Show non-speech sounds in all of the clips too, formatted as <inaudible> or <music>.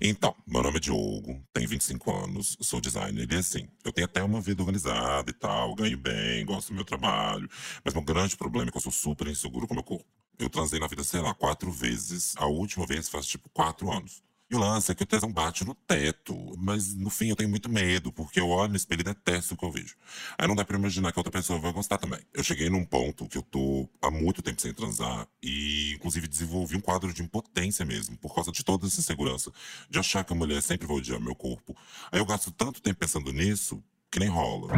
Então, meu nome é Diogo, tenho 25 anos, sou designer e assim, eu tenho até uma vida organizada e tal, ganho bem, gosto do meu trabalho, mas meu grande problema é que eu sou super inseguro com meu corpo. Eu transei na vida, sei lá, quatro vezes, a última vez faz tipo quatro anos. E o lance é que o tesão bate no teto, mas no fim eu tenho muito medo, porque eu olho no espelho e detesto o que eu vejo. Aí não dá pra imaginar que outra pessoa vai gostar também. Eu cheguei num ponto que eu tô há muito tempo sem transar e, inclusive, desenvolvi um quadro de impotência mesmo, por causa de toda essa insegurança, de achar que a mulher sempre vai odiar meu corpo. Aí eu gasto tanto tempo pensando nisso que nem rola.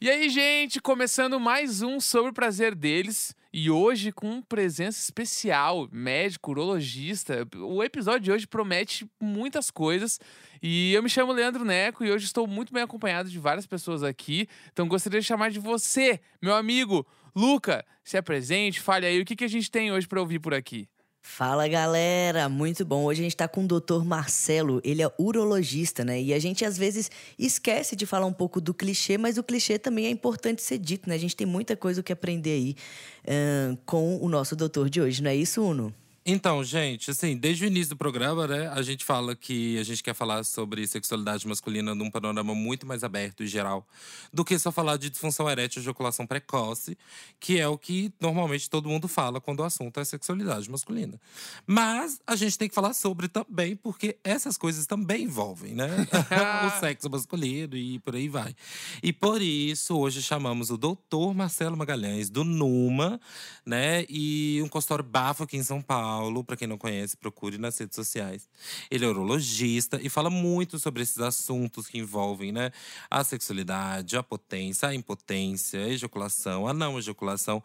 E aí, gente, começando mais um sobre o prazer deles. E hoje com presença especial, médico, urologista. O episódio de hoje promete muitas coisas. E eu me chamo Leandro Neco e hoje estou muito bem acompanhado de várias pessoas aqui. Então gostaria de chamar de você, meu amigo Luca. Se apresente, fale aí o que, que a gente tem hoje para ouvir por aqui. Fala galera, muito bom. Hoje a gente tá com o Dr. Marcelo, ele é urologista, né? E a gente às vezes esquece de falar um pouco do clichê, mas o clichê também é importante ser dito, né? A gente tem muita coisa que aprender aí uh, com o nosso doutor de hoje, não é isso, Uno? Então, gente, assim, desde o início do programa, né, a gente fala que a gente quer falar sobre sexualidade masculina num panorama muito mais aberto e geral do que só falar de disfunção erétil e ejaculação precoce, que é o que normalmente todo mundo fala quando o assunto é sexualidade masculina. Mas a gente tem que falar sobre também, porque essas coisas também envolvem, né? <laughs> o sexo masculino e por aí vai. E por isso, hoje chamamos o doutor Marcelo Magalhães, do NUMA, né? E um consultório bafo aqui em São Paulo Paulo, para quem não conhece, procure nas redes sociais. Ele é urologista e fala muito sobre esses assuntos que envolvem, né, a sexualidade, a potência, a impotência, a ejaculação, a não ejaculação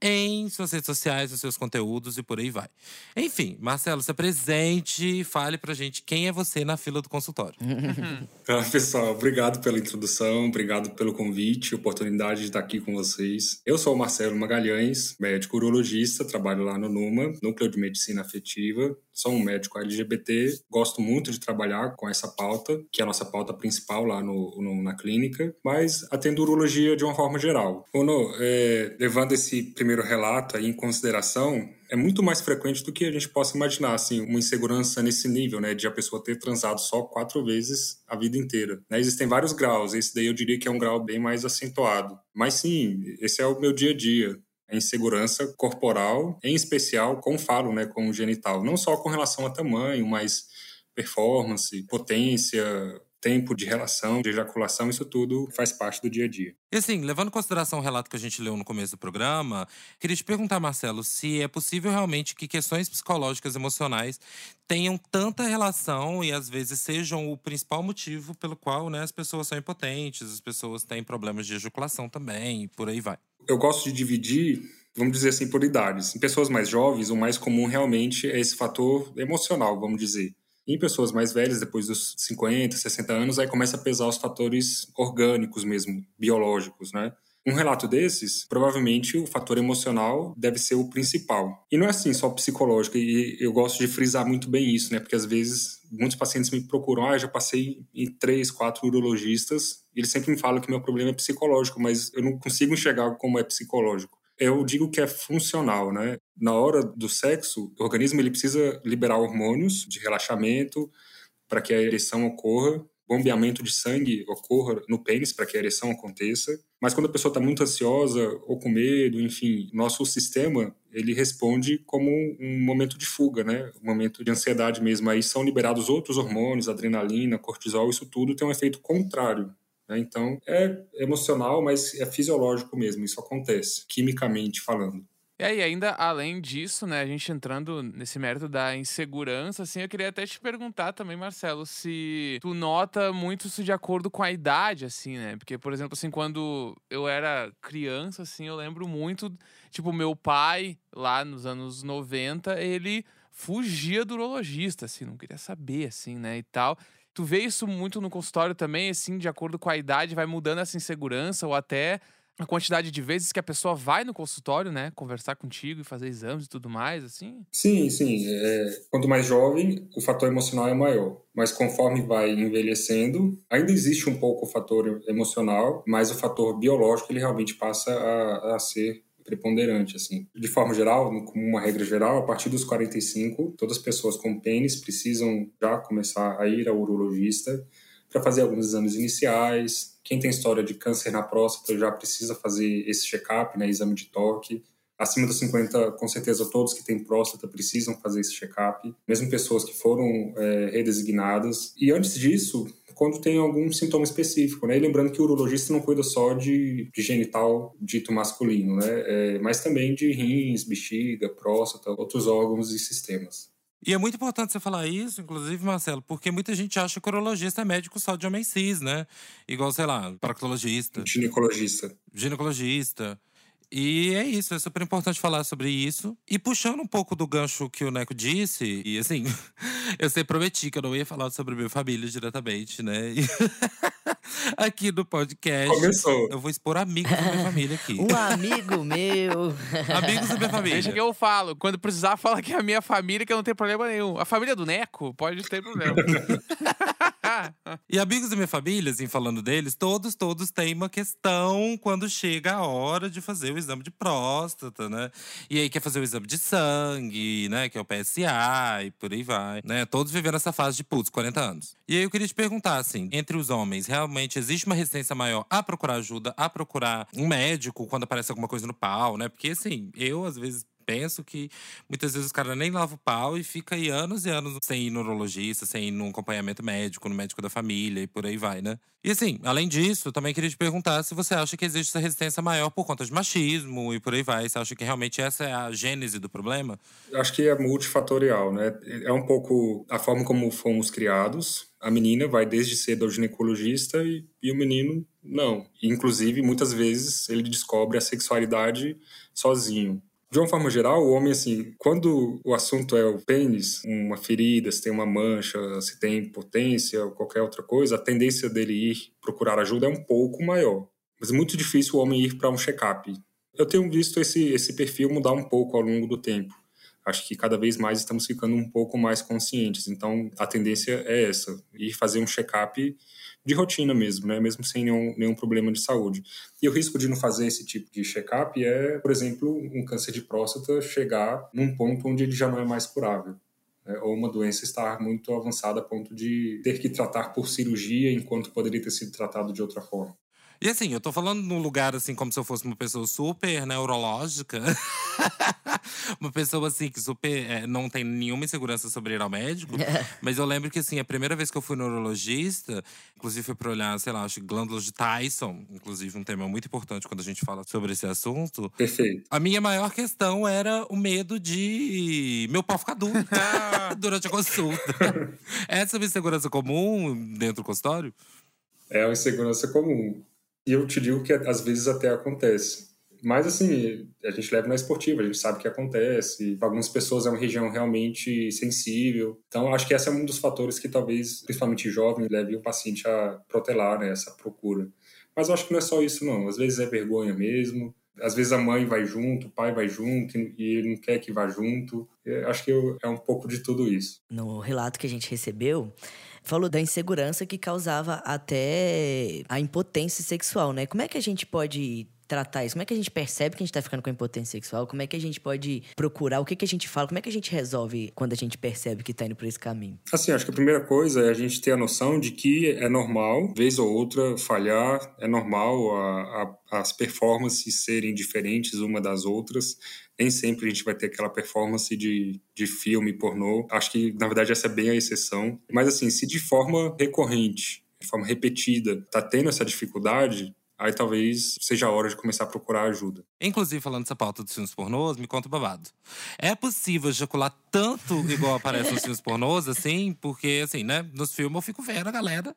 em suas redes sociais, nos seus conteúdos e por aí vai. Enfim, Marcelo, se apresente e fale pra gente quem é você na fila do consultório. <laughs> ah, pessoal, obrigado pela introdução, obrigado pelo convite, oportunidade de estar aqui com vocês. Eu sou o Marcelo Magalhães, médico urologista, trabalho lá no NUMA, Núcleo de Medicina Afetiva. Sou um médico LGBT, gosto muito de trabalhar com essa pauta, que é a nossa pauta principal lá no, no na clínica, mas atendo urologia de uma forma geral. Uno, é, levando esse primeiro primeiro relato aí em consideração, é muito mais frequente do que a gente possa imaginar, assim, uma insegurança nesse nível, né, de a pessoa ter transado só quatro vezes a vida inteira. Né? Existem vários graus, esse daí eu diria que é um grau bem mais acentuado. Mas sim, esse é o meu dia a dia. A insegurança corporal, em especial, como falo, né, com o genital. Não só com relação a tamanho, mas performance, potência, tempo de relação, de ejaculação, isso tudo faz parte do dia a dia. E assim, levando em consideração o relato que a gente leu no começo do programa, queria te perguntar, Marcelo, se é possível realmente que questões psicológicas emocionais tenham tanta relação e às vezes sejam o principal motivo pelo qual né, as pessoas são impotentes, as pessoas têm problemas de ejaculação também, e por aí vai. Eu gosto de dividir vamos dizer assim, por idades. Em pessoas mais jovens, o mais comum realmente é esse fator emocional, vamos dizer. Em pessoas mais velhas, depois dos 50, 60 anos, aí começa a pesar os fatores orgânicos mesmo, biológicos, né? Um relato desses, provavelmente o fator emocional deve ser o principal. E não é assim só psicológico, e eu gosto de frisar muito bem isso, né? Porque às vezes muitos pacientes me procuram, ah, já passei em três, quatro urologistas, e eles sempre me falam que meu problema é psicológico, mas eu não consigo enxergar como é psicológico eu digo que é funcional, né? Na hora do sexo, o organismo ele precisa liberar hormônios de relaxamento para que a ereção ocorra, bombeamento de sangue ocorra no pênis para que a ereção aconteça. Mas quando a pessoa está muito ansiosa ou com medo, enfim, nosso sistema ele responde como um momento de fuga, né? Um momento de ansiedade mesmo. Aí são liberados outros hormônios, adrenalina, cortisol, isso tudo tem um efeito contrário né? Então, é emocional, mas é fisiológico mesmo, isso acontece, quimicamente falando. E aí, ainda além disso, né, a gente entrando nesse mérito da insegurança, assim, eu queria até te perguntar também, Marcelo, se tu nota muito isso de acordo com a idade, assim, né? Porque, por exemplo, assim, quando eu era criança, assim, eu lembro muito, tipo, meu pai, lá nos anos 90, ele fugia do urologista, assim, não queria saber, assim, né, e tal. Tu vê isso muito no consultório também, assim, de acordo com a idade, vai mudando essa insegurança ou até a quantidade de vezes que a pessoa vai no consultório, né? Conversar contigo e fazer exames e tudo mais, assim? Sim, sim. É, quanto mais jovem, o fator emocional é maior. Mas conforme vai envelhecendo, ainda existe um pouco o fator emocional, mas o fator biológico ele realmente passa a, a ser preponderante, assim. De forma geral, como uma regra geral, a partir dos 45, todas as pessoas com pênis precisam já começar a ir ao urologista para fazer alguns exames iniciais. Quem tem história de câncer na próstata já precisa fazer esse check-up, né, exame de toque. Acima dos 50, com certeza, todos que têm próstata precisam fazer esse check-up, mesmo pessoas que foram é, redesignadas. E antes disso, quando tem algum sintoma específico, né? E lembrando que o urologista não cuida só de, de genital dito masculino, né? É, mas também de rins, bexiga, próstata, outros órgãos e sistemas. E é muito importante você falar isso, inclusive, Marcelo, porque muita gente acha que o urologista é médico só de homem cis, né? Igual, sei lá, proctologista. Ginecologista. Ginecologista. E é isso, é super importante falar sobre isso. E puxando um pouco do gancho que o Neco disse, e assim, <laughs> eu sempre prometi que eu não ia falar sobre minha família diretamente, né? E <laughs> aqui no podcast. Começou. Eu vou expor amigos da minha família aqui. <laughs> Um amigo meu. amigos da minha família. Deixa que eu falo. Quando precisar, fala que é a minha família, que eu não tenho problema nenhum. A família do Neco pode ter problema. <laughs> e amigos da minha família, assim, falando deles, todos, todos têm uma questão quando chega a hora de fazer o exame de próstata, né? E aí quer fazer o exame de sangue, né? Que é o PSA e por aí vai, né? Todos vivendo essa fase de, putz, 40 anos. E aí eu queria te perguntar, assim, entre os homens, realmente existe uma resistência maior a procurar ajuda, a procurar um médico quando aparece alguma coisa no pau, né? Porque, assim, eu às vezes penso que muitas vezes os caras nem lavam o pau e fica aí anos e anos sem ir no neurologista, sem ir num acompanhamento médico, no médico da família e por aí vai, né? E assim, além disso, também queria te perguntar se você acha que existe essa resistência maior por conta de machismo e por aí vai. Você acha que realmente essa é a gênese do problema? Acho que é multifatorial, né? É um pouco a forma como fomos criados. A menina vai desde cedo ao ginecologista e, e o menino não. Inclusive, muitas vezes ele descobre a sexualidade sozinho. De uma forma geral, o homem, assim, quando o assunto é o pênis, uma ferida, se tem uma mancha, se tem potência ou qualquer outra coisa, a tendência dele ir procurar ajuda é um pouco maior. Mas é muito difícil o homem ir para um check-up. Eu tenho visto esse, esse perfil mudar um pouco ao longo do tempo. Acho que cada vez mais estamos ficando um pouco mais conscientes. Então, a tendência é essa: ir fazer um check-up de rotina mesmo, né? mesmo sem nenhum, nenhum problema de saúde. E o risco de não fazer esse tipo de check-up é, por exemplo, um câncer de próstata chegar num ponto onde ele já não é mais curável. Né? Ou uma doença estar muito avançada a ponto de ter que tratar por cirurgia enquanto poderia ter sido tratado de outra forma. E assim, eu tô falando num lugar assim como se eu fosse uma pessoa super neurológica. <laughs> uma pessoa assim que super é, não tem nenhuma insegurança sobre ir ao médico. <laughs> Mas eu lembro que assim, a primeira vez que eu fui neurologista, inclusive foi para olhar, sei lá, acho glândulas de Tyson, inclusive um tema muito importante quando a gente fala sobre esse assunto. Perfeito. A minha maior questão era o medo de meu pau ficar duro <laughs> durante a consulta. Essa é uma insegurança comum dentro do consultório? É uma insegurança comum. E eu te digo que às vezes até acontece. Mas assim, a gente leva na esportiva, a gente sabe que acontece. Para algumas pessoas é uma região realmente sensível. Então, acho que esse é um dos fatores que talvez, principalmente jovem, leve o paciente a protelar né, essa procura. Mas eu acho que não é só isso, não. Às vezes é vergonha mesmo. Às vezes a mãe vai junto, o pai vai junto e ele não quer que vá junto. Eu acho que é um pouco de tudo isso. No relato que a gente recebeu, falou da insegurança que causava até a impotência sexual, né? Como é que a gente pode tratar isso? Como é que a gente percebe que a gente tá ficando com impotência sexual? Como é que a gente pode procurar? O que, que a gente fala? Como é que a gente resolve quando a gente percebe que tá indo por esse caminho? Assim, acho que a primeira coisa é a gente ter a noção de que é normal, vez ou outra, falhar, é normal a, a, as performances serem diferentes uma das outras nem sempre a gente vai ter aquela performance de, de filme pornô. Acho que, na verdade, essa é bem a exceção. Mas, assim, se de forma recorrente, de forma repetida, tá tendo essa dificuldade, aí talvez seja a hora de começar a procurar ajuda. Inclusive, falando dessa pauta dos filmes pornôs, me conta o babado. É possível ejacular tanto igual aparece nos filmes pornôs, assim? Porque, assim, né, nos filmes eu fico vendo a galera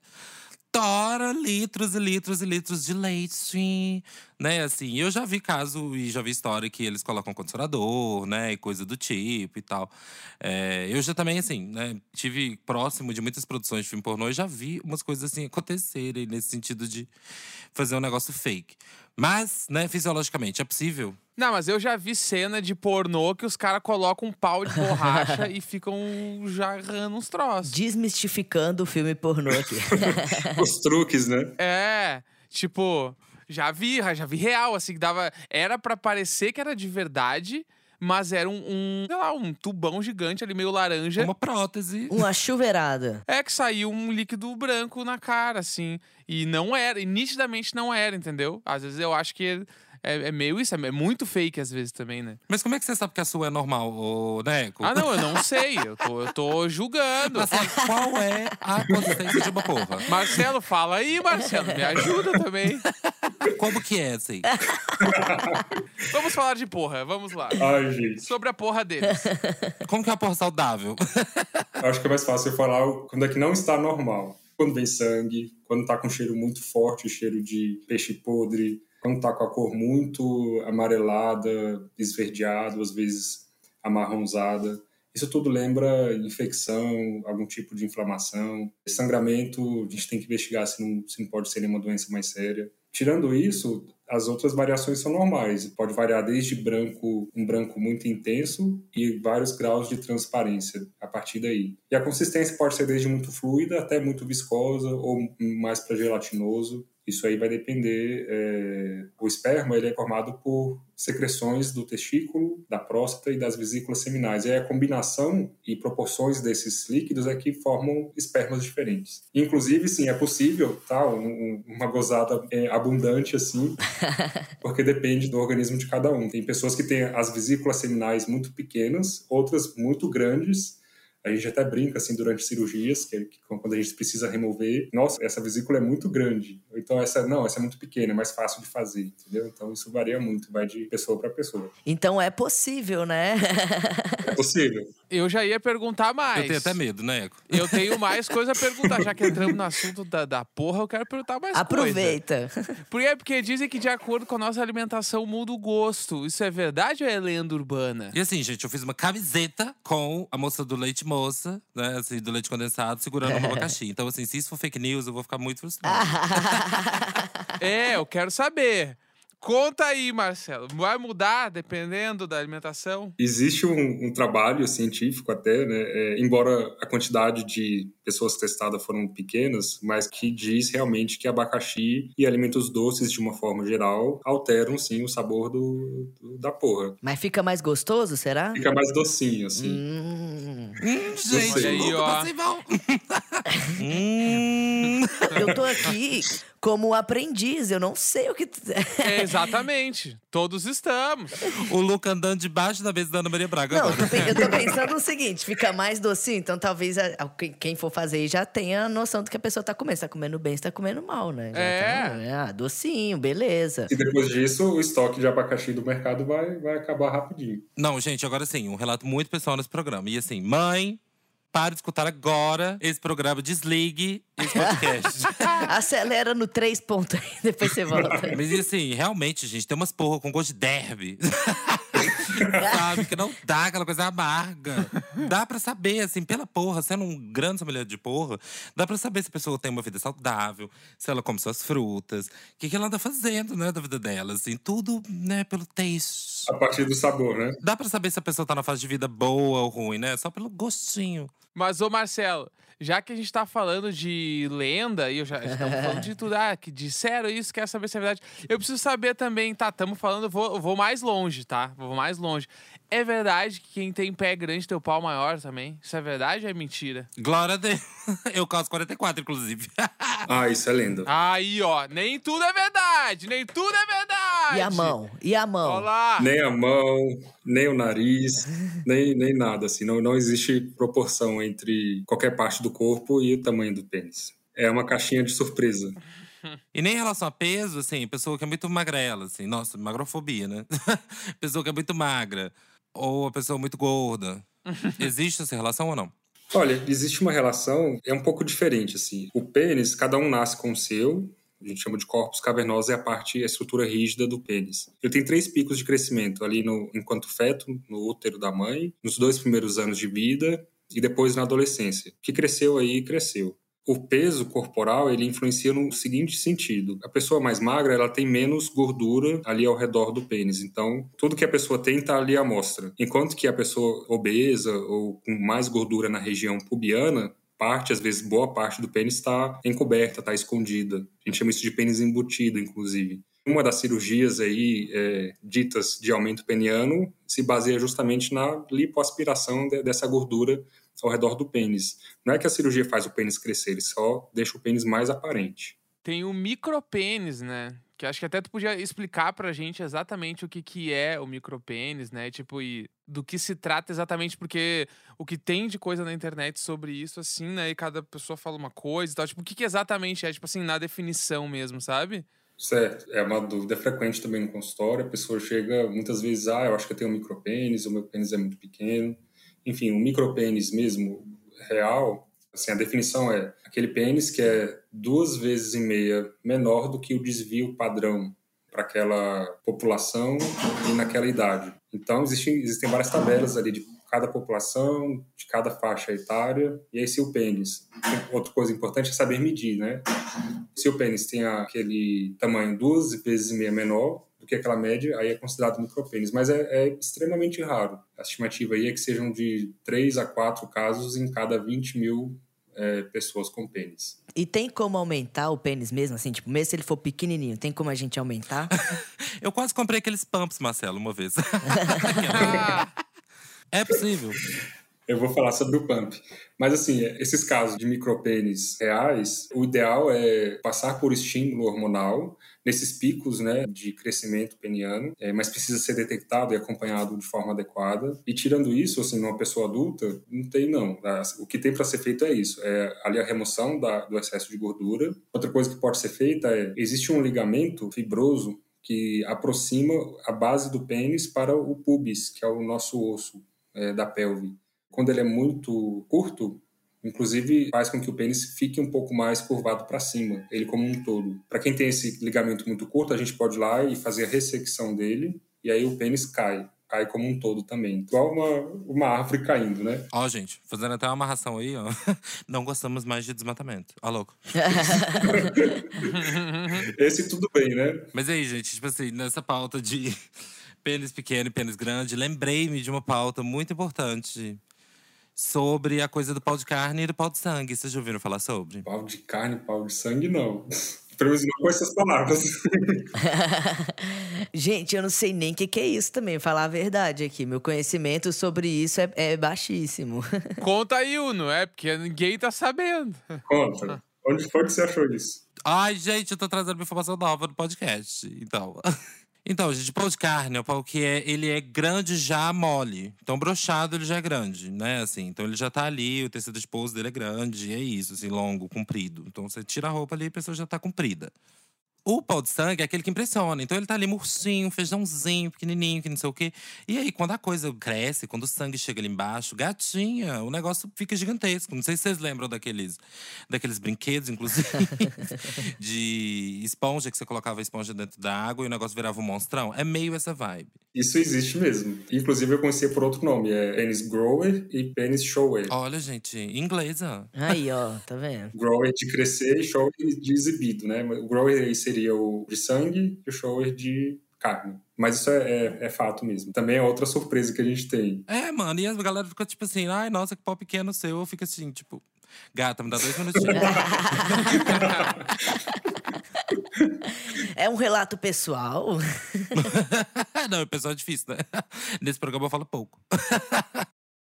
tora litros e litros e litros de leite, né? Assim, eu já vi caso e já vi história que eles colocam condicionador, né? E coisa do tipo e tal. É, eu já também, assim, né? Tive próximo de muitas produções de filme pornô e já vi umas coisas assim acontecerem nesse sentido de fazer um negócio fake. Mas, né, fisiologicamente, é possível não, mas eu já vi cena de pornô que os caras colocam um pau de borracha <laughs> e ficam jarrando uns troços. Desmistificando o filme pornô aqui. <laughs> Os truques, né? É, tipo, Já vi, já vi real, assim, que dava. Era pra parecer que era de verdade, mas era um, um, sei lá, um tubão gigante ali, meio laranja. Uma prótese. Uma chuveirada. É que saiu um líquido branco na cara, assim. E não era, e nitidamente não era, entendeu? Às vezes eu acho que é, é meio isso, é muito fake às vezes também, né? Mas como é que você sabe que a sua é normal, ô Neco? Ah, não, eu não sei. Eu tô, eu tô julgando. Marcelo, qual é a consistência de uma porra? Marcelo, fala aí, Marcelo. Me ajuda também. Como que é, assim? Vamos falar de porra, vamos lá. Ai, gente. Sobre a porra deles. Como que é uma porra saudável? Eu acho que é mais fácil eu falar quando é que não está normal. Quando vem sangue, quando tá com cheiro muito forte, cheiro de peixe podre, quando tá com a cor muito amarelada, esverdeado, às vezes amarronzada. Isso tudo lembra infecção, algum tipo de inflamação. Sangramento, a gente tem que investigar se não, se não pode ser nenhuma doença mais séria. Tirando isso, as outras variações são normais. Pode variar desde branco, um branco muito intenso e vários graus de transparência a partir daí. E a consistência pode ser desde muito fluida até muito viscosa ou mais para gelatinoso. Isso aí vai depender. É... O esperma ele é formado por secreções do testículo, da próstata e das vesículas seminais. E aí a combinação e proporções desses líquidos é que formam espermas diferentes. Inclusive, sim, é possível, tá? Um, uma gozada é, abundante assim, <laughs> porque depende do organismo de cada um. Tem pessoas que têm as vesículas seminais muito pequenas, outras muito grandes a gente até brinca assim durante cirurgias, que, que, quando a gente precisa remover, nossa, essa vesícula é muito grande. Então essa não, essa é muito pequena, é mais fácil de fazer, entendeu? Então isso varia muito, vai de pessoa para pessoa. Então é possível, né? <laughs> é possível. Eu já ia perguntar mais. Eu tenho até medo, né, Eco? Eu tenho <laughs> mais coisa a perguntar. Já que entramos no assunto da, da porra, eu quero perguntar mais Aproveita. coisa. Aproveita. É porque dizem que de acordo com a nossa alimentação muda o gosto. Isso é verdade ou é lenda urbana? E assim, gente, eu fiz uma camiseta com a moça do leite moça, né? Assim, do leite condensado, segurando um abacaxi. <laughs> Então, assim, se isso for fake news, eu vou ficar muito frustrado. <laughs> é, eu quero saber. Conta aí, Marcelo. Vai mudar dependendo da alimentação? Existe um, um trabalho científico até, né? É, embora a quantidade de pessoas testadas foram pequenas, mas que diz realmente que abacaxi e alimentos doces de uma forma geral alteram sim o sabor do, do da porra. Mas fica mais gostoso, será? Fica mais docinho, assim. Hum. Hum, gente, aí, ó. <laughs> <laughs> <laughs> hum. Eu tô <laughs> aqui como aprendiz, eu não sei o que. É, <laughs> exatamente. Todos estamos. O Luca andando debaixo da mesa da Ana Maria Braga. Não, eu agora. eu tô <laughs> pensando o seguinte: fica mais docinho, então talvez a- a- quem- quem for fazer aí já tenha a noção do que a pessoa tá comendo. Se tá comendo bem, se tá comendo mal, né? Já É. tá- ah, docinho, beleza. E depois disso, o estoque de abacaxi do mercado vai, vai acabar rapidinho. Não, gente, agora sim, um relato muito pessoal nesse programa. E assim, mãe, para de escutar agora esse programa, desligue esse podcast. <laughs> Acelera no três pontos aí, depois você volta. Mas e assim, realmente, gente, tem umas porra com gosto de derby. <laughs> <laughs> Sabe? Que não dá aquela coisa amarga. Dá pra saber, assim, pela porra, sendo um grande sommelier de porra, dá pra saber se a pessoa tem uma vida saudável, se ela come suas frutas, o que, que ela anda fazendo, né, da vida dela, assim, tudo, né, pelo taste. A partir do sabor, né? Dá pra saber se a pessoa tá na fase de vida boa ou ruim, né? Só pelo gostinho. Mas, ô Marcelo, já que a gente tá falando de lenda, e eu já estamos falando de tudo, ah, que disseram isso, quero saber se é verdade. Eu preciso saber também, tá? Estamos falando, vou, vou mais longe, tá? Vou mais longe. É verdade que quem tem pé grande tem o pau maior também? Isso é verdade ou é mentira? Glória a Deus. <laughs> Eu calço 44, inclusive. <laughs> Ah, isso é lenda. Aí, ó, nem tudo é verdade, nem tudo é verdade. E a mão? E a mão? Olá. Nem a mão, nem o nariz, <laughs> nem, nem nada. Assim, não, não existe proporção entre qualquer parte do corpo e o tamanho do pênis. É uma caixinha de surpresa. E nem em relação a peso, assim, pessoa que é muito magrela, assim, nossa, magrofobia, né? pessoa que é muito magra. Ou a pessoa muito gorda. <laughs> Existe essa relação ou não? Olha, existe uma relação, é um pouco diferente, assim. O pênis, cada um nasce com o seu, a gente chama de corpus cavernoso, é a parte, a estrutura rígida do pênis. Ele tem três picos de crescimento, ali no, enquanto feto, no útero da mãe, nos dois primeiros anos de vida e depois na adolescência. O que cresceu aí, cresceu. O peso corporal, ele influencia no seguinte sentido. A pessoa mais magra, ela tem menos gordura ali ao redor do pênis. Então, tudo que a pessoa tem está ali à mostra. Enquanto que a pessoa obesa ou com mais gordura na região pubiana, parte, às vezes boa parte do pênis está encoberta, está escondida. A gente chama isso de pênis embutido, inclusive. Uma das cirurgias aí é, ditas de aumento peniano se baseia justamente na lipoaspiração de, dessa gordura ao redor do pênis. Não é que a cirurgia faz o pênis crescer, ele só deixa o pênis mais aparente. Tem o micropênis, né? Que acho que até tu podia explicar pra gente exatamente o que, que é o micropênis, né? Tipo, e do que se trata exatamente, porque o que tem de coisa na internet sobre isso, assim, né? E cada pessoa fala uma coisa e tal. Tipo, o que, que exatamente é, tipo assim, na definição mesmo, sabe? Certo, é uma dúvida frequente também no consultório. A pessoa chega muitas vezes, ah, eu acho que eu tenho um micropênis, o meu pênis é muito pequeno. Enfim, o micropênis mesmo, real, Assim, a definição é aquele pênis que é duas vezes e meia menor do que o desvio padrão para aquela população e naquela idade. Então, existem, existem várias tabelas ali de cada população, de cada faixa etária, e aí se o pênis. Outra coisa importante é saber medir, né? Se o pênis tem aquele tamanho duas vezes e meia menor do que aquela média, aí é considerado micropênis, mas é, é extremamente raro. A estimativa aí é que sejam de 3 a 4 casos em cada 20 mil é, pessoas com pênis. E tem como aumentar o pênis mesmo, assim? Tipo, mesmo se ele for pequenininho, tem como a gente aumentar? <laughs> Eu quase comprei aqueles pumps, Marcelo, uma vez. <laughs> é possível. Eu vou falar sobre o pump. Mas, assim, esses casos de micropênis reais, o ideal é passar por estímulo hormonal nesses picos né, de crescimento peniano, é, mas precisa ser detectado e acompanhado de forma adequada. E tirando isso, assim, numa pessoa adulta, não tem não. O que tem para ser feito é isso, é ali a remoção da, do excesso de gordura. Outra coisa que pode ser feita é, existe um ligamento fibroso que aproxima a base do pênis para o pubis, que é o nosso osso é, da pelve. Quando ele é muito curto, Inclusive, faz com que o pênis fique um pouco mais curvado para cima, ele como um todo. Para quem tem esse ligamento muito curto, a gente pode ir lá e fazer a ressecção dele, e aí o pênis cai. Cai como um todo também. Igual uma, uma árvore caindo, né? Ó, oh, gente, fazendo até uma amarração aí, ó. <laughs> Não gostamos mais de desmatamento. Ó, louco. <laughs> Esse tudo bem, né? Mas aí, gente, tipo assim, nessa pauta de <laughs> pênis pequeno e pênis grande, lembrei-me de uma pauta muito importante sobre a coisa do pau de carne e do pau de sangue. Vocês já ouviram falar sobre? Pau de carne, pau de sangue, não. <laughs> Pelo menos não com essas palavras. <laughs> Gente, eu não sei nem o que, que, é isso também, falar a verdade aqui. Meu conhecimento sobre isso é, é baixíssimo. <laughs> Conta aí, Uno, é porque ninguém tá sabendo. Conta. Onde foi que você achou isso? Ai, gente, eu tô trazendo uma informação nova no podcast. Então. Então, gente, pau de carne é o pau que é, ele é grande já mole. Então, brochado ele já é grande, né? Assim, então ele já tá ali, o tecido de pouso dele é grande, é isso, assim, longo, comprido. Então você tira a roupa ali e a pessoa já tá comprida. O pau de sangue é aquele que impressiona. Então ele tá ali murchinho, feijãozinho, pequenininho, que não sei o quê. E aí, quando a coisa cresce, quando o sangue chega ali embaixo, gatinha, o negócio fica gigantesco. Não sei se vocês lembram daqueles, daqueles brinquedos, inclusive, <laughs> de esponja, que você colocava a esponja dentro da água e o negócio virava um monstrão. É meio essa vibe. Isso existe mesmo. Inclusive, eu conhecia por outro nome. É penis grower e penis shower. Olha, gente, inglesa. Aí, ó, tá vendo? Grower de crescer e shower de exibido, né? O grower é seria o de sangue e o shower de carne. Mas isso é, é, é, fato mesmo. Também é outra surpresa que a gente tem. É, mano, e a galera fica tipo assim, ai, nossa, que pau pequeno seu. Eu fico assim, tipo, gata, me dá dois minutinhos. <laughs> é um relato pessoal. <laughs> Não, pessoal é difícil, né? Nesse programa eu falo pouco.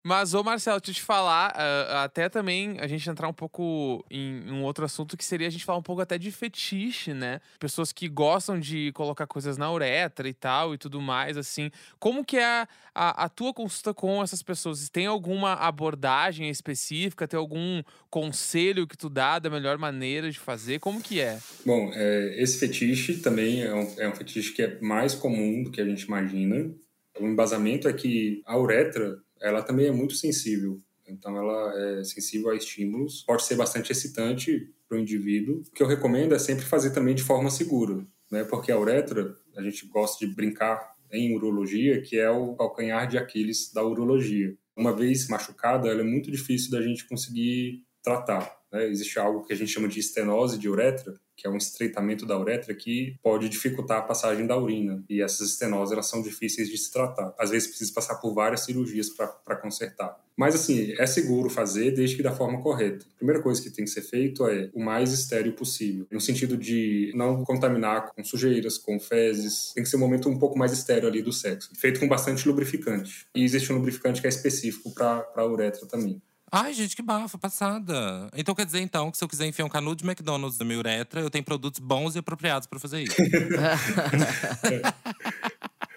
Mas, ô Marcelo, deixa eu te falar, uh, até também a gente entrar um pouco em um outro assunto que seria a gente falar um pouco até de fetiche, né? Pessoas que gostam de colocar coisas na uretra e tal e tudo mais, assim. Como que é a, a, a tua consulta com essas pessoas? Tem alguma abordagem específica? Tem algum conselho que tu dá da melhor maneira de fazer? Como que é? Bom, é, esse fetiche também é um, é um fetiche que é mais comum do que a gente imagina. O embasamento é que a uretra ela também é muito sensível. Então, ela é sensível a estímulos. Pode ser bastante excitante para o indivíduo. O que eu recomendo é sempre fazer também de forma segura, né? Porque a uretra, a gente gosta de brincar em urologia, que é o calcanhar de Aquiles da urologia. Uma vez machucada, ela é muito difícil da gente conseguir tratar. Né? Existe algo que a gente chama de estenose de uretra, que é um estreitamento da uretra que pode dificultar a passagem da urina. E essas estenoses elas são difíceis de se tratar. Às vezes precisa passar por várias cirurgias para consertar. Mas, assim, é seguro fazer desde que da forma correta. A primeira coisa que tem que ser feito é o mais estéreo possível, no sentido de não contaminar com sujeiras, com fezes. Tem que ser um momento um pouco mais estéreo ali do sexo. Feito com bastante lubrificante. E existe um lubrificante que é específico para a uretra também. Ai, gente, que bafa, passada. Então quer dizer, então, que se eu quiser enfiar um canudo de McDonald's na minha uretra, eu tenho produtos bons e apropriados para fazer isso. <laughs>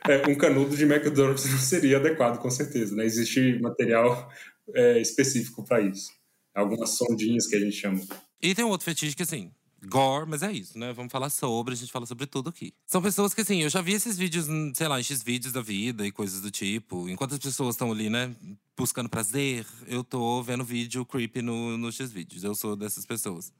é, um canudo de McDonald's não seria adequado, com certeza. Né? Existe material é, específico para isso. Algumas sondinhas que a gente chama. E tem um outro fetiche que, assim, gore, mas é isso, né? Vamos falar sobre, a gente fala sobre tudo aqui. São pessoas que, assim, eu já vi esses vídeos, sei lá, esses vídeos da vida e coisas do tipo. Enquanto as pessoas estão ali, né, buscando prazer, eu tô vendo vídeo creepy no, nos X-vídeos. Eu sou dessas pessoas.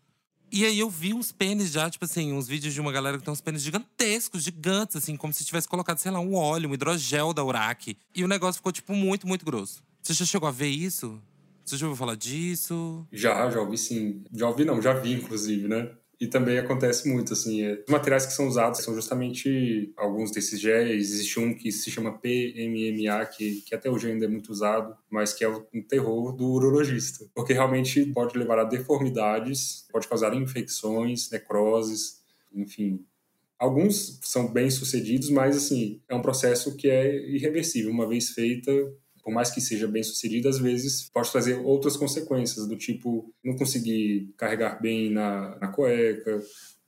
E aí eu vi uns pênis já, tipo assim, uns vídeos de uma galera que tem uns pênis gigantescos, gigantes, assim, como se tivesse colocado, sei lá, um óleo, um hidrogel da Uraque. E o negócio ficou, tipo, muito, muito grosso. Você já chegou a ver isso? Você já ouviu falar disso? Já, já ouvi sim. Já ouvi não, já vi, inclusive, né? E também acontece muito, assim, é, os materiais que são usados são justamente alguns desses géis. Existe um que se chama PMMA, que, que até hoje ainda é muito usado, mas que é um terror do urologista. Porque realmente pode levar a deformidades, pode causar infecções, necroses, enfim. Alguns são bem sucedidos, mas, assim, é um processo que é irreversível. Uma vez feita, por mais que seja bem sucedido, às vezes pode trazer outras consequências, do tipo não conseguir carregar bem na, na cueca,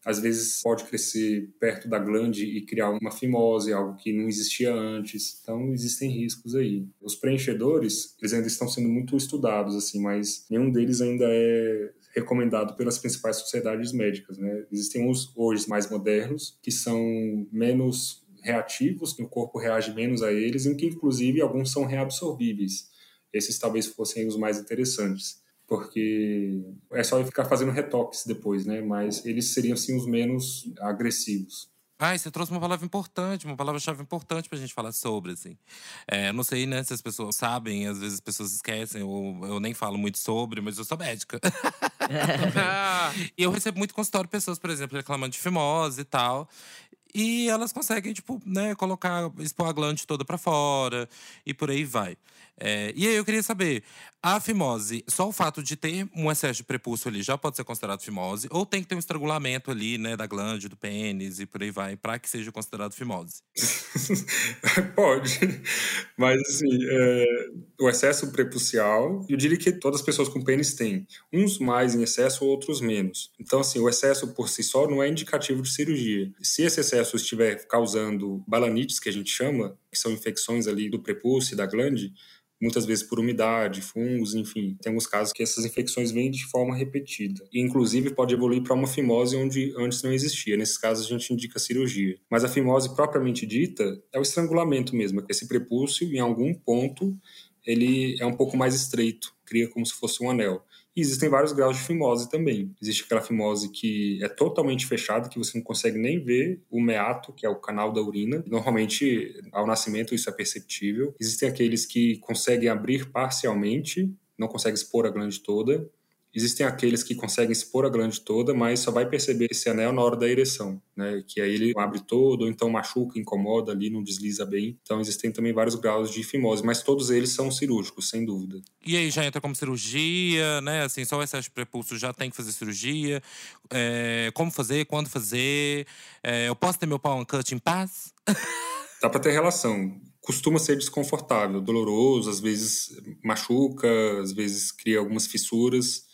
às vezes pode crescer perto da glande e criar uma fimose, algo que não existia antes. Então existem riscos aí. Os preenchedores, eles ainda estão sendo muito estudados assim, mas nenhum deles ainda é recomendado pelas principais sociedades médicas, né? Existem uns hoje mais modernos que são menos reativos, que o corpo reage menos a eles, e que inclusive alguns são reabsorvíveis. Esses talvez fossem os mais interessantes, porque é só ficar fazendo retoques depois, né? Mas eles seriam sim os menos agressivos. Ah, você trouxe uma palavra importante, uma palavra-chave importante pra gente falar sobre, assim. É, não sei, né, se as pessoas sabem, às vezes as pessoas esquecem, ou eu nem falo muito sobre, mas eu sou médica. <laughs> <laughs> e eu recebo muito consultório de pessoas, por exemplo, reclamando de fimose e tal. E elas conseguem, tipo, né, colocar, expor a glande toda para fora e por aí vai. É, e aí eu queria saber, a fimose, só o fato de ter um excesso de prepúcio ali já pode ser considerado fimose? Ou tem que ter um estrangulamento ali, né, da glande, do pênis e por aí vai, para que seja considerado fimose? <laughs> pode, mas assim, é, o excesso prepucial, eu diria que todas as pessoas com pênis têm, uns mais em excesso, outros menos. Então assim, o excesso por si só não é indicativo de cirurgia. Se esse excesso estiver causando balanites, que a gente chama, que são infecções ali do prepúcio e da glande, muitas vezes por umidade, fungos, enfim. Tem alguns casos que essas infecções vêm de forma repetida. E, inclusive, pode evoluir para uma fimose onde antes não existia. Nesses casos, a gente indica cirurgia. Mas a fimose propriamente dita é o estrangulamento mesmo. É esse prepúcio, em algum ponto, ele é um pouco mais estreito, cria como se fosse um anel. E existem vários graus de fimose também. Existe aquela fimose que é totalmente fechada, que você não consegue nem ver o meato, que é o canal da urina. Normalmente, ao nascimento, isso é perceptível. Existem aqueles que conseguem abrir parcialmente, não conseguem expor a glande toda. Existem aqueles que conseguem expor a glande toda, mas só vai perceber esse anel na hora da ereção, né? Que aí ele abre todo, ou então machuca, incomoda ali, não desliza bem. Então existem também vários graus de fimose, mas todos eles são cirúrgicos, sem dúvida. E aí já entra como cirurgia, né? Assim, só o excesso de prepulso já tem que fazer cirurgia. É, como fazer, quando fazer? É, eu posso ter meu pau uncut em paz? <laughs> Dá para ter relação costuma ser desconfortável, doloroso, às vezes machuca, às vezes cria algumas fissuras.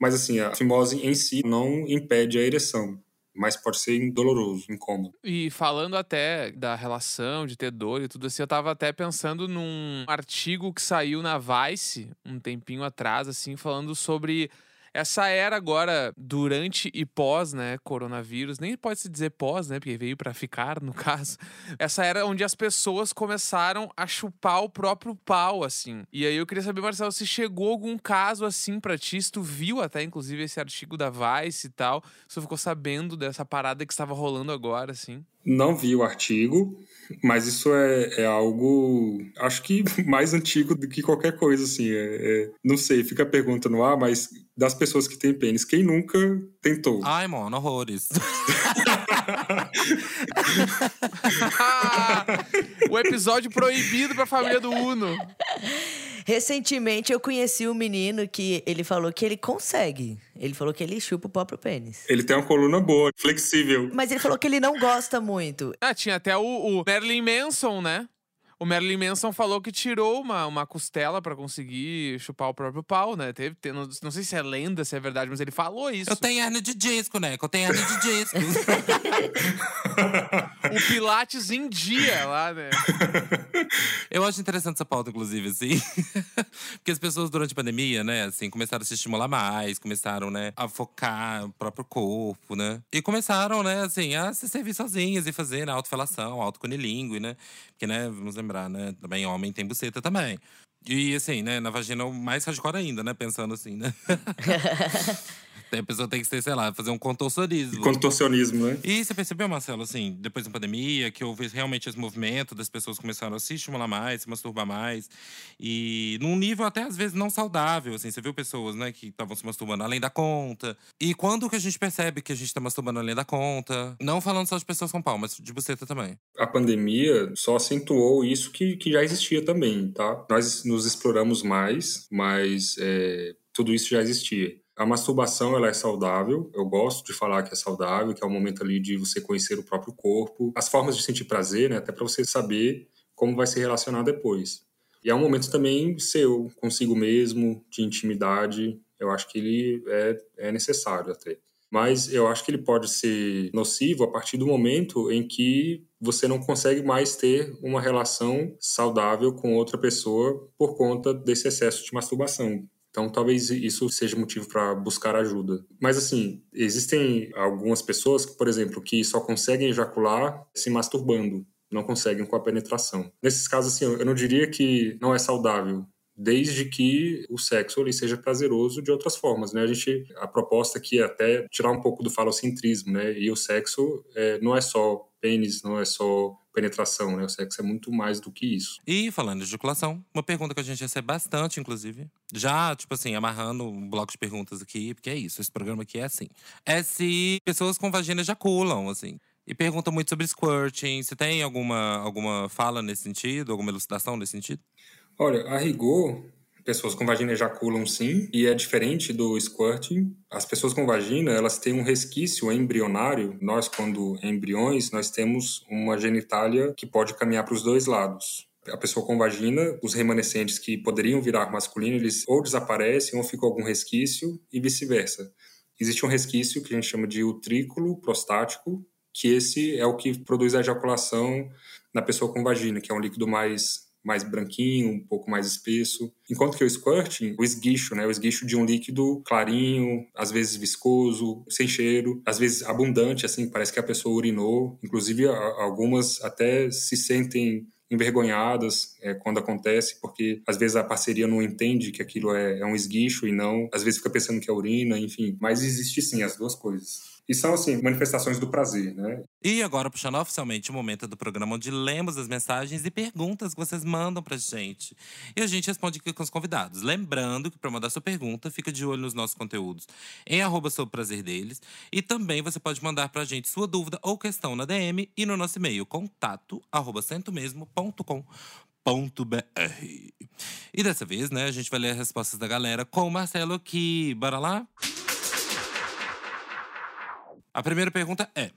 Mas assim, a fimose em si não impede a ereção mas pode ser doloroso, incômodo. E falando até da relação, de ter dor e tudo assim, eu tava até pensando num artigo que saiu na Vice um tempinho atrás, assim, falando sobre essa era agora, durante e pós, né, coronavírus, nem pode se dizer pós, né, porque veio para ficar, no <laughs> caso. Essa era onde as pessoas começaram a chupar o próprio pau, assim. E aí eu queria saber, Marcelo, se chegou algum caso assim pra ti, se tu viu até, inclusive, esse artigo da Vice e tal, se tu ficou sabendo dessa parada que estava rolando agora, assim. Não vi o artigo, mas isso é, é, algo, acho que <laughs> mais antigo do que qualquer coisa, assim. É, é, não sei, fica a pergunta no ar, mas das pessoas que têm pênis, quem nunca tentou? Ai, mano, horrores. <laughs> <laughs> o episódio proibido pra família do Uno. Recentemente eu conheci um menino que ele falou que ele consegue. Ele falou que ele chupa o próprio pênis. Ele tem uma coluna boa, flexível. Mas ele falou que ele não gosta muito. Ah, tinha até o, o Marilyn Manson, né? O Marilyn Manson falou que tirou uma, uma costela pra conseguir chupar o próprio pau, né? Teve, tem- não, não sei se é lenda, se é verdade, mas ele falou isso. Eu tenho hernia de disco, né? Eu tenho hernia de disco. <laughs> O Pilates em dia lá, né? <laughs> Eu acho interessante essa pauta, inclusive, assim. <laughs> Porque as pessoas, durante a pandemia, né, assim, começaram a se estimular mais, começaram, né, a focar no próprio corpo, né? E começaram, né, assim, a se servir sozinhas e fazer, né, autofelação, autocunilingue, né? Porque, né, vamos lembrar, né, também homem tem buceta também. E, assim, né, na vagina, o mais hardcore ainda, né, pensando assim, né? <laughs> a pessoa tem que ser, sei lá, fazer um contorcionismo. Contorcionismo, né? E você percebeu, Marcelo, assim, depois da pandemia, que houve realmente esse movimento das pessoas começaram a se estimular mais, se masturbar mais. E num nível até às vezes não saudável, assim. Você viu pessoas, né, que estavam se masturbando além da conta. E quando que a gente percebe que a gente tá masturbando além da conta? Não falando só de pessoas com pau, mas de buceta também. A pandemia só acentuou isso que, que já existia também, tá? Nós nos exploramos mais, mas é, tudo isso já existia. A masturbação ela é saudável, eu gosto de falar que é saudável, que é o momento ali de você conhecer o próprio corpo, as formas de sentir prazer, né, até para você saber como vai se relacionar depois. E é um momento também seu, consigo mesmo, de intimidade, eu acho que ele é, é necessário até. Mas eu acho que ele pode ser nocivo a partir do momento em que você não consegue mais ter uma relação saudável com outra pessoa por conta desse excesso de masturbação. Então, talvez isso seja motivo para buscar ajuda. Mas, assim, existem algumas pessoas, que, por exemplo, que só conseguem ejacular se masturbando, não conseguem com a penetração. Nesses casos, assim, eu não diria que não é saudável, desde que o sexo ali seja prazeroso de outras formas, né? A gente a proposta aqui é até tirar um pouco do falocentrismo, né? E o sexo é, não é só pênis, não é só penetração, né? O sexo é muito mais do que isso. E falando de ejaculação, uma pergunta que a gente recebe bastante, inclusive. Já, tipo assim, amarrando um bloco de perguntas aqui, porque é isso, esse programa aqui é assim. É se pessoas com vagina ejaculam, assim. E pergunta muito sobre squirting. Você tem alguma, alguma fala nesse sentido, alguma elucidação nesse sentido? Olha, a rigor, pessoas com vagina ejaculam sim, e é diferente do squirting. As pessoas com vagina, elas têm um resquício embrionário. Nós, quando embriões, nós temos uma genitália que pode caminhar para os dois lados. A pessoa com vagina, os remanescentes que poderiam virar masculino, eles ou desaparecem ou ficam algum resquício e vice-versa. Existe um resquício que a gente chama de utrículo prostático, que esse é o que produz a ejaculação na pessoa com vagina, que é um líquido mais mais branquinho, um pouco mais espesso. Enquanto que o squirting, o esguicho, né, o esguicho de um líquido clarinho, às vezes viscoso, sem cheiro, às vezes abundante, assim, parece que a pessoa urinou. Inclusive, algumas até se sentem envergonhadas é, quando acontece, porque às vezes a parceria não entende que aquilo é, é um esguicho e não, às vezes fica pensando que é urina, enfim. Mas existe sim as duas coisas. E são, assim, manifestações do prazer, né? E agora, puxando oficialmente o momento do programa onde lemos as mensagens e perguntas que vocês mandam pra gente. E a gente responde aqui com os convidados. Lembrando que para mandar sua pergunta, fica de olho nos nossos conteúdos em arroba sobre o prazer deles. E também você pode mandar pra gente sua dúvida ou questão na DM e no nosso e-mail, contato arroba centomesmo.com. E dessa vez, né, a gente vai ler as respostas da galera com o Marcelo aqui. Bora lá? A primeira pergunta é: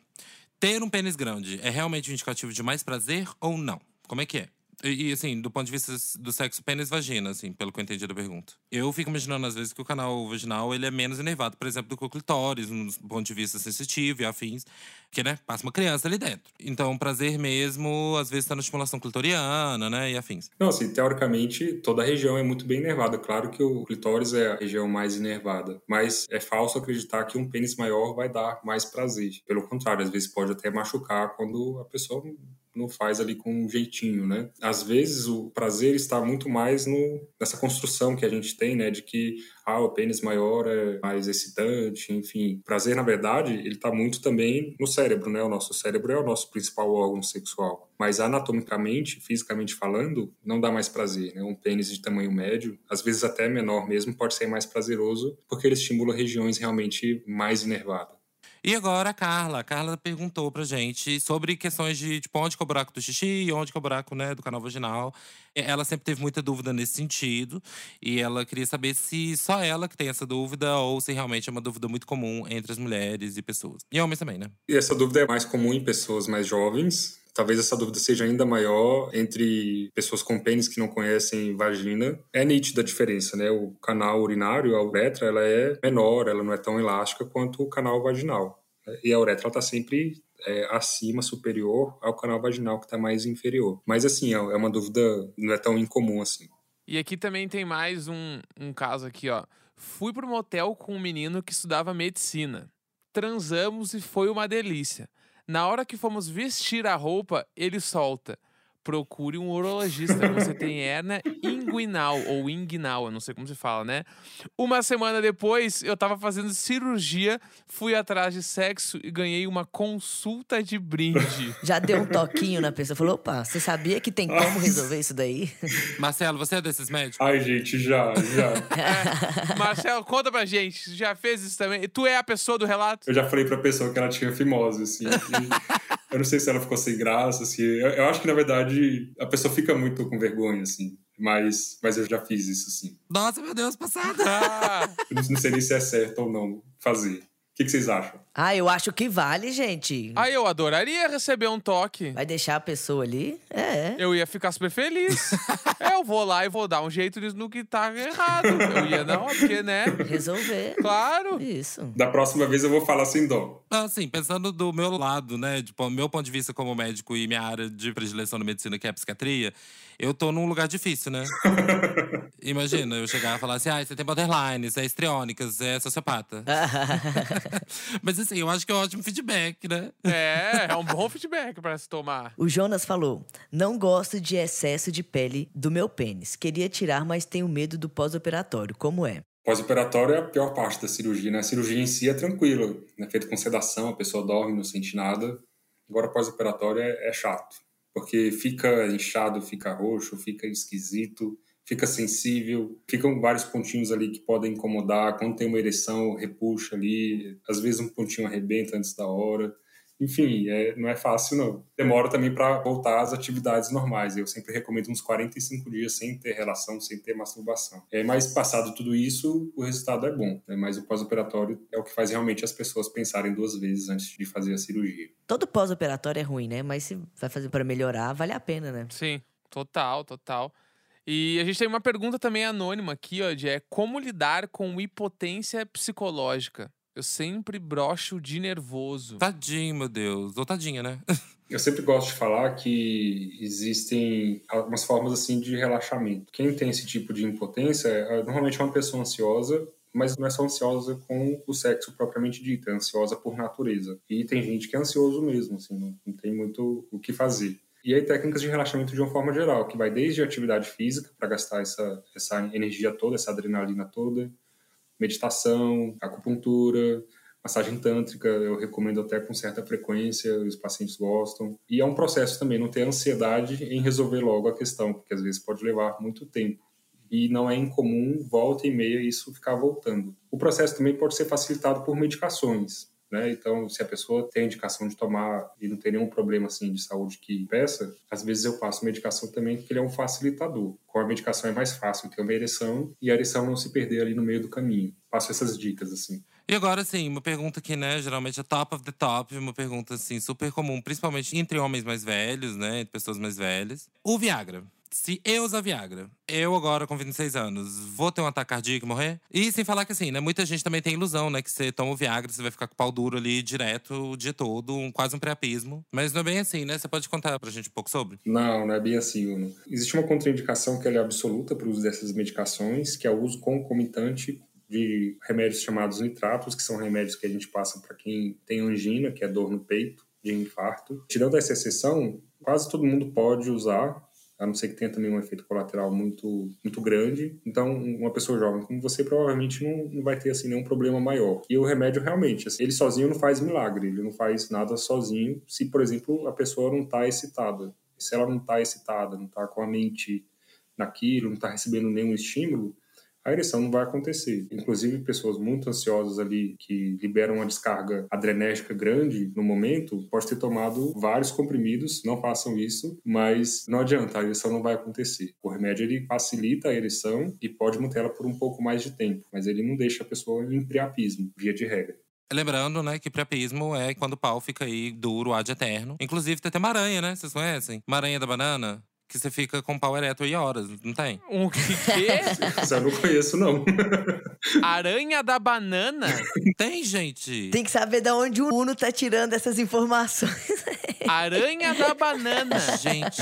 ter um pênis grande é realmente um indicativo de mais prazer ou não? Como é que é? E, assim, do ponto de vista do sexo pênis-vagina, assim, pelo que eu entendi da pergunta. Eu fico imaginando, às vezes, que o canal vaginal ele é menos enervado, por exemplo, do que o clitóris, do ponto de vista sensitivo e afins, que, né, passa uma criança ali dentro. Então, prazer mesmo, às vezes, tá na estimulação clitoriana, né, e afins. Não, assim, teoricamente, toda a região é muito bem enervada. Claro que o clitóris é a região mais enervada, mas é falso acreditar que um pênis maior vai dar mais prazer. Pelo contrário, às vezes pode até machucar quando a pessoa não faz ali com um jeitinho, né? Às vezes o prazer está muito mais no, nessa construção que a gente tem, né? De que ah, o pênis maior é mais excitante, enfim. Prazer, na verdade, ele está muito também no cérebro, né? O nosso cérebro é o nosso principal órgão sexual. Mas anatomicamente, fisicamente falando, não dá mais prazer, né? Um pênis de tamanho médio, às vezes até menor mesmo, pode ser mais prazeroso porque ele estimula regiões realmente mais inervadas. E agora a Carla. A Carla perguntou pra gente sobre questões de tipo, onde que é o buraco do xixi e onde que é o buraco né, do canal vaginal. Ela sempre teve muita dúvida nesse sentido. E ela queria saber se só ela que tem essa dúvida ou se realmente é uma dúvida muito comum entre as mulheres e pessoas. E homens também, né? E essa dúvida é mais comum em pessoas mais jovens. Talvez essa dúvida seja ainda maior entre pessoas com pênis que não conhecem vagina. É nítida a diferença, né? O canal urinário, a uretra, ela é menor, ela não é tão elástica quanto o canal vaginal. E a uretra está sempre é, acima, superior ao canal vaginal, que está mais inferior. Mas, assim, é, é uma dúvida, não é tão incomum assim. E aqui também tem mais um, um caso aqui, ó. Fui pro motel com um menino que estudava medicina. Transamos e foi uma delícia. Na hora que fomos vestir a roupa, ele solta procure um urologista. Você tem hernia inguinal ou inguinal, eu não sei como se fala, né? Uma semana depois, eu tava fazendo cirurgia, fui atrás de sexo e ganhei uma consulta de brinde. <laughs> Já deu um toquinho na pessoa, falou: opa, você sabia que tem como <laughs> resolver isso daí? Marcelo, você é desses médicos? Ai, gente, já, já. É. <laughs> Marcelo, conta pra gente, já fez isso também? Tu é a pessoa do relato? Eu já falei pra pessoa que ela tinha fimose, assim. Eu não sei se ela ficou sem graça, assim. Eu, eu, acho que, na verdade, a pessoa fica muito com vergonha, assim. Mas, mas eu já fiz isso, sim. Nossa, meu Deus, passada! <laughs> eu não sei nem se é certo ou não fazer. O que, que vocês acham? Ah, eu acho que vale, gente. Ah, eu adoraria receber um toque. Vai deixar a pessoa ali? É. Eu ia ficar super feliz. é, <laughs> eu vou lá e vou dar um jeito no que tá errado. Eu ia, não, porque, né? Resolver. Claro. Isso. Da próxima vez eu vou falar sem dó. Assim, pensando do meu lado, né? Tipo, meu ponto de vista como médico e minha área de predileção na medicina, que é a psiquiatria, eu tô num lugar difícil, né? <laughs> Imagina, eu chegar e falar assim: ah, você tem borderline, você é histriônicas, é sociopata. <laughs> Mas assim, eu acho que é um ótimo feedback, né? É, é um bom <laughs> feedback para se tomar. O Jonas falou: não gosto de excesso de pele do meu pênis. Queria tirar, mas tenho medo do pós-operatório. Como é? Pós-operatório é a pior parte da cirurgia, né? A cirurgia em si é tranquila, é feito com sedação, a pessoa dorme, não sente nada. Agora, pós-operatório é, é chato, porque fica inchado, fica roxo, fica esquisito fica sensível, ficam vários pontinhos ali que podem incomodar. Quando tem uma ereção, repuxa ali, às vezes um pontinho arrebenta antes da hora. Enfim, é, não é fácil não. Demora também para voltar às atividades normais. Eu sempre recomendo uns 45 dias sem ter relação, sem ter masturbação. É, mas passado tudo isso, o resultado é bom. Né? Mas o pós-operatório é o que faz realmente as pessoas pensarem duas vezes antes de fazer a cirurgia. Todo pós-operatório é ruim, né? Mas se vai fazer para melhorar, vale a pena, né? Sim, total, total. E a gente tem uma pergunta também anônima aqui, ó, de é como lidar com hipotência psicológica? Eu sempre brocho de nervoso. Tadinho, meu Deus. Ou tadinha, né? <laughs> Eu sempre gosto de falar que existem algumas formas assim de relaxamento. Quem tem esse tipo de impotência é, normalmente é uma pessoa ansiosa, mas não é só ansiosa com o sexo propriamente dito, é ansiosa por natureza. E tem gente que é ansioso mesmo, assim, não, não tem muito o que fazer. E aí técnicas de relaxamento de uma forma geral, que vai desde atividade física, para gastar essa, essa energia toda, essa adrenalina toda, meditação, acupuntura, massagem tântrica, eu recomendo até com certa frequência, os pacientes gostam. E é um processo também, não ter ansiedade em resolver logo a questão, porque às vezes pode levar muito tempo. E não é incomum, volta e meia, isso ficar voltando. O processo também pode ser facilitado por medicações. Né? Então, se a pessoa tem indicação de tomar e não tem nenhum problema assim de saúde que peça, às vezes eu passo medicação também porque ele é um facilitador. Com a medicação é mais fácil ter uma ereção e a ereção não se perder ali no meio do caminho. Passo essas dicas assim. E agora, assim, uma pergunta que, né, geralmente é top of the top, uma pergunta, assim, super comum, principalmente entre homens mais velhos, né, entre pessoas mais velhas. O Viagra se eu usar Viagra, eu agora com 26 anos, vou ter um ataque cardíaco e morrer? E sem falar que assim, né? Muita gente também tem ilusão, né? Que você toma o Viagra, você vai ficar com o pau duro ali direto o dia todo, um, quase um priapismo. Mas não é bem assim, né? Você pode contar pra gente um pouco sobre? Não, não é bem assim, Uno. Existe uma contraindicação que é absoluta para o uso dessas medicações, que é o uso concomitante de remédios chamados nitratos, que são remédios que a gente passa para quem tem angina, que é dor no peito, de infarto. Tirando essa exceção, quase todo mundo pode usar a não ser que tenha também um efeito colateral muito, muito grande. Então, uma pessoa jovem como você provavelmente não, não vai ter assim nenhum problema maior. E o remédio realmente, assim, ele sozinho não faz milagre, ele não faz nada sozinho. Se, por exemplo, a pessoa não está excitada, se ela não está excitada, não está com a mente naquilo, não está recebendo nenhum estímulo, a ereção não vai acontecer. Inclusive, pessoas muito ansiosas ali, que liberam uma descarga adrenérgica grande no momento, pode ter tomado vários comprimidos, não façam isso, mas não adianta, a ereção não vai acontecer. O remédio ele facilita a ereção e pode manter ela por um pouco mais de tempo, mas ele não deixa a pessoa em priapismo, via de regra. Lembrando, né, que priapismo é quando o pau fica aí duro, ad eterno. Inclusive, tem até maranha, né? Vocês conhecem? Maranha da banana que você fica com o pau ereto aí horas, não tem? Um que quê? <laughs> Isso eu não conheço, não. <laughs> Aranha da banana? Tem, gente. Tem que saber de onde o Uno tá tirando essas informações. <laughs> Aranha da banana. Gente,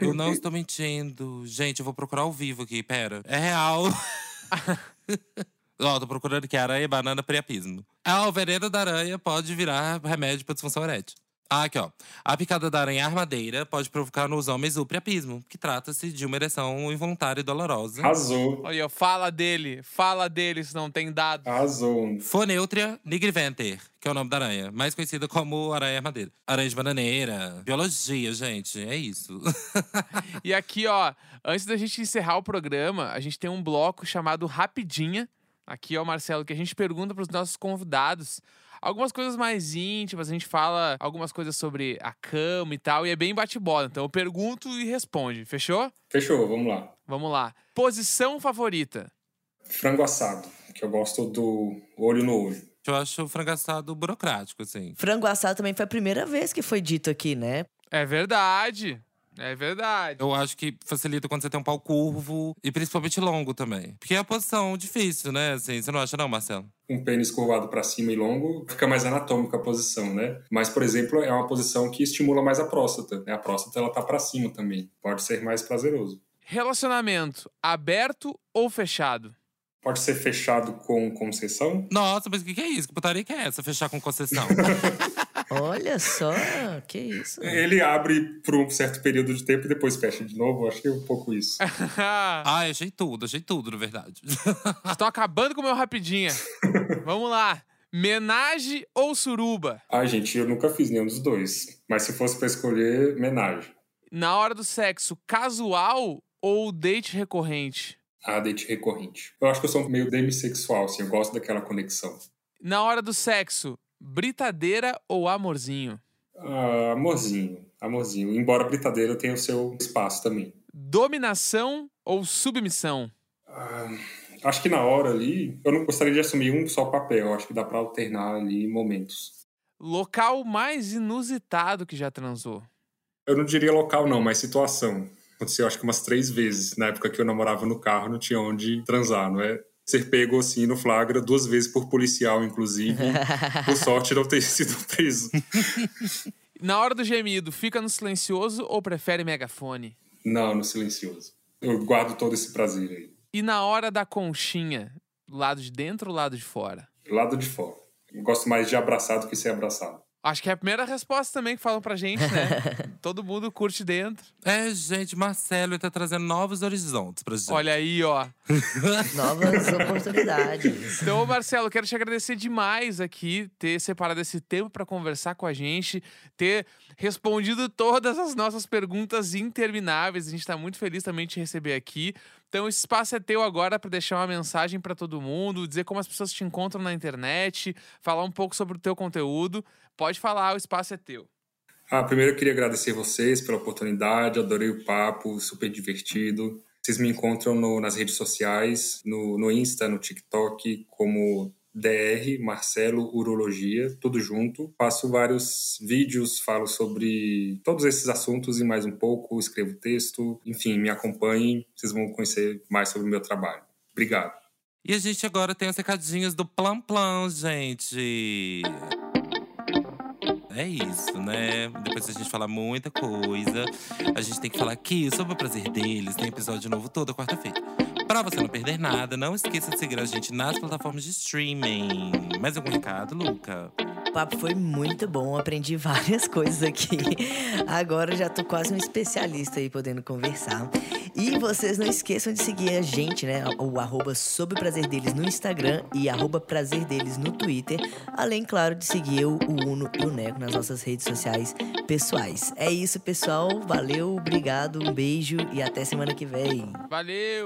eu não estou mentindo. Gente, eu vou procurar ao vivo aqui, pera. É real. Ó, tô procurando aqui aranha, banana, priapismo. Ah, o veneno da aranha pode virar remédio para disfunção erétil. Ah, aqui ó. A picada da aranha armadeira pode provocar nos homens o priapismo, que trata-se de uma ereção involuntária e dolorosa. Arrasou. Olha, fala dele, fala dele, se não tem dado. Arrasou. Foneutria nigriventer, que é o nome da aranha, mais conhecida como aranha armadeira. Aranha de bananeira, biologia, gente, é isso. <laughs> E aqui, ó, antes da gente encerrar o programa, a gente tem um bloco chamado Rapidinha. Aqui, ó, Marcelo, que a gente pergunta para os nossos convidados algumas coisas mais íntimas, a gente fala algumas coisas sobre a cama e tal, e é bem bate-bola. Então eu pergunto e responde, fechou? Fechou, vamos lá. Vamos lá. Posição favorita? Frango assado, que eu gosto do olho no olho. Eu acho o frango assado burocrático, assim. Frango assado também foi a primeira vez que foi dito aqui, né? É verdade. É verdade. Eu acho que facilita quando você tem um pau curvo e principalmente longo também. Porque é a posição difícil, né? Assim, você não acha, não, Marcelo? Um pênis curvado para cima e longo, fica mais anatômica a posição, né? Mas, por exemplo, é uma posição que estimula mais a próstata. Né? A próstata ela tá para cima também. Pode ser mais prazeroso. Relacionamento aberto ou fechado? Pode ser fechado com concessão? Nossa, mas o que, que é isso? Que putaria que é essa? Fechar com concessão? <laughs> Olha só, que isso. Ele abre por um certo período de tempo e depois fecha de novo. Acho que é um pouco isso. <laughs> ah, achei tudo, achei tudo, na verdade. <laughs> Estão acabando com o meu rapidinha. Vamos lá. Menage ou suruba? Ah, gente, eu nunca fiz nenhum dos dois. Mas se fosse para escolher, menagem. Na hora do sexo, casual ou date recorrente? Ah, date recorrente. Eu acho que eu sou meio demissexual, assim, eu gosto daquela conexão. Na hora do sexo, britadeira ou amorzinho? Ah, amorzinho, amorzinho. Embora britadeira tenha o seu espaço também. Dominação ou submissão? Ah, acho que na hora ali, eu não gostaria de assumir um só papel. Acho que dá pra alternar ali momentos. Local mais inusitado que já transou? Eu não diria local, não, mas situação. Aconteceu acho que umas três vezes. Na época que eu namorava no carro, não tinha onde transar, não é? Ser pego assim no flagra duas vezes por policial, inclusive. <laughs> por sorte, não ter sido preso. <laughs> Na hora do gemido, fica no silencioso ou prefere megafone? Não, no silencioso. Eu guardo todo esse prazer aí. E na hora da conchinha, do lado de dentro ou lado de fora? Do lado de fora. Eu gosto mais de abraçar do que ser abraçado. Acho que é a primeira resposta também que falam pra gente, né? <laughs> Todo mundo curte dentro. É, gente, Marcelo tá trazendo novos horizontes pra gente. Olha aí, ó. <laughs> Novas oportunidades. Então, Marcelo, quero te agradecer demais aqui, ter separado esse tempo para conversar com a gente, ter respondido todas as nossas perguntas intermináveis. A gente tá muito feliz também de te receber aqui. Então, esse espaço é teu agora para deixar uma mensagem para todo mundo, dizer como as pessoas te encontram na internet, falar um pouco sobre o teu conteúdo. Pode falar, o espaço é teu. Ah, primeiro eu queria agradecer vocês pela oportunidade, adorei o papo, super divertido. Vocês me encontram no, nas redes sociais, no, no Insta, no TikTok, como DR Marcelo Urologia, tudo junto. Faço vários vídeos, falo sobre todos esses assuntos e mais um pouco, escrevo texto. Enfim, me acompanhem, vocês vão conhecer mais sobre o meu trabalho. Obrigado. E a gente agora tem os recadinhos do Plan Plan, gente. É isso, né? Depois a gente falar muita coisa, a gente tem que falar aqui sobre o prazer deles. Tem episódio novo toda quarta-feira. Pra você não perder nada, não esqueça de seguir a gente nas plataformas de streaming. Mais algum recado, Luca? O papo foi muito bom, aprendi <laughs> várias coisas aqui. Agora já tô quase um especialista aí podendo conversar. E vocês não esqueçam de seguir a gente, né? O arroba sobre o prazer deles no Instagram e arroba prazer deles no Twitter. Além, claro, de seguir eu, o Uno e o Neco nas nossas redes sociais pessoais. É isso, pessoal. Valeu, obrigado, um beijo e até semana que vem. Valeu!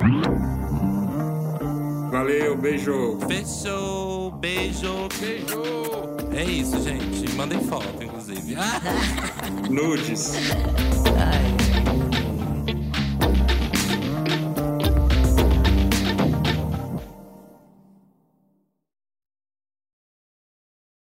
Valeu, beijo. Fechou, beijo. Beijo! É isso, gente. Mandem foto, inclusive. Ah! <laughs> Nudes. Ai.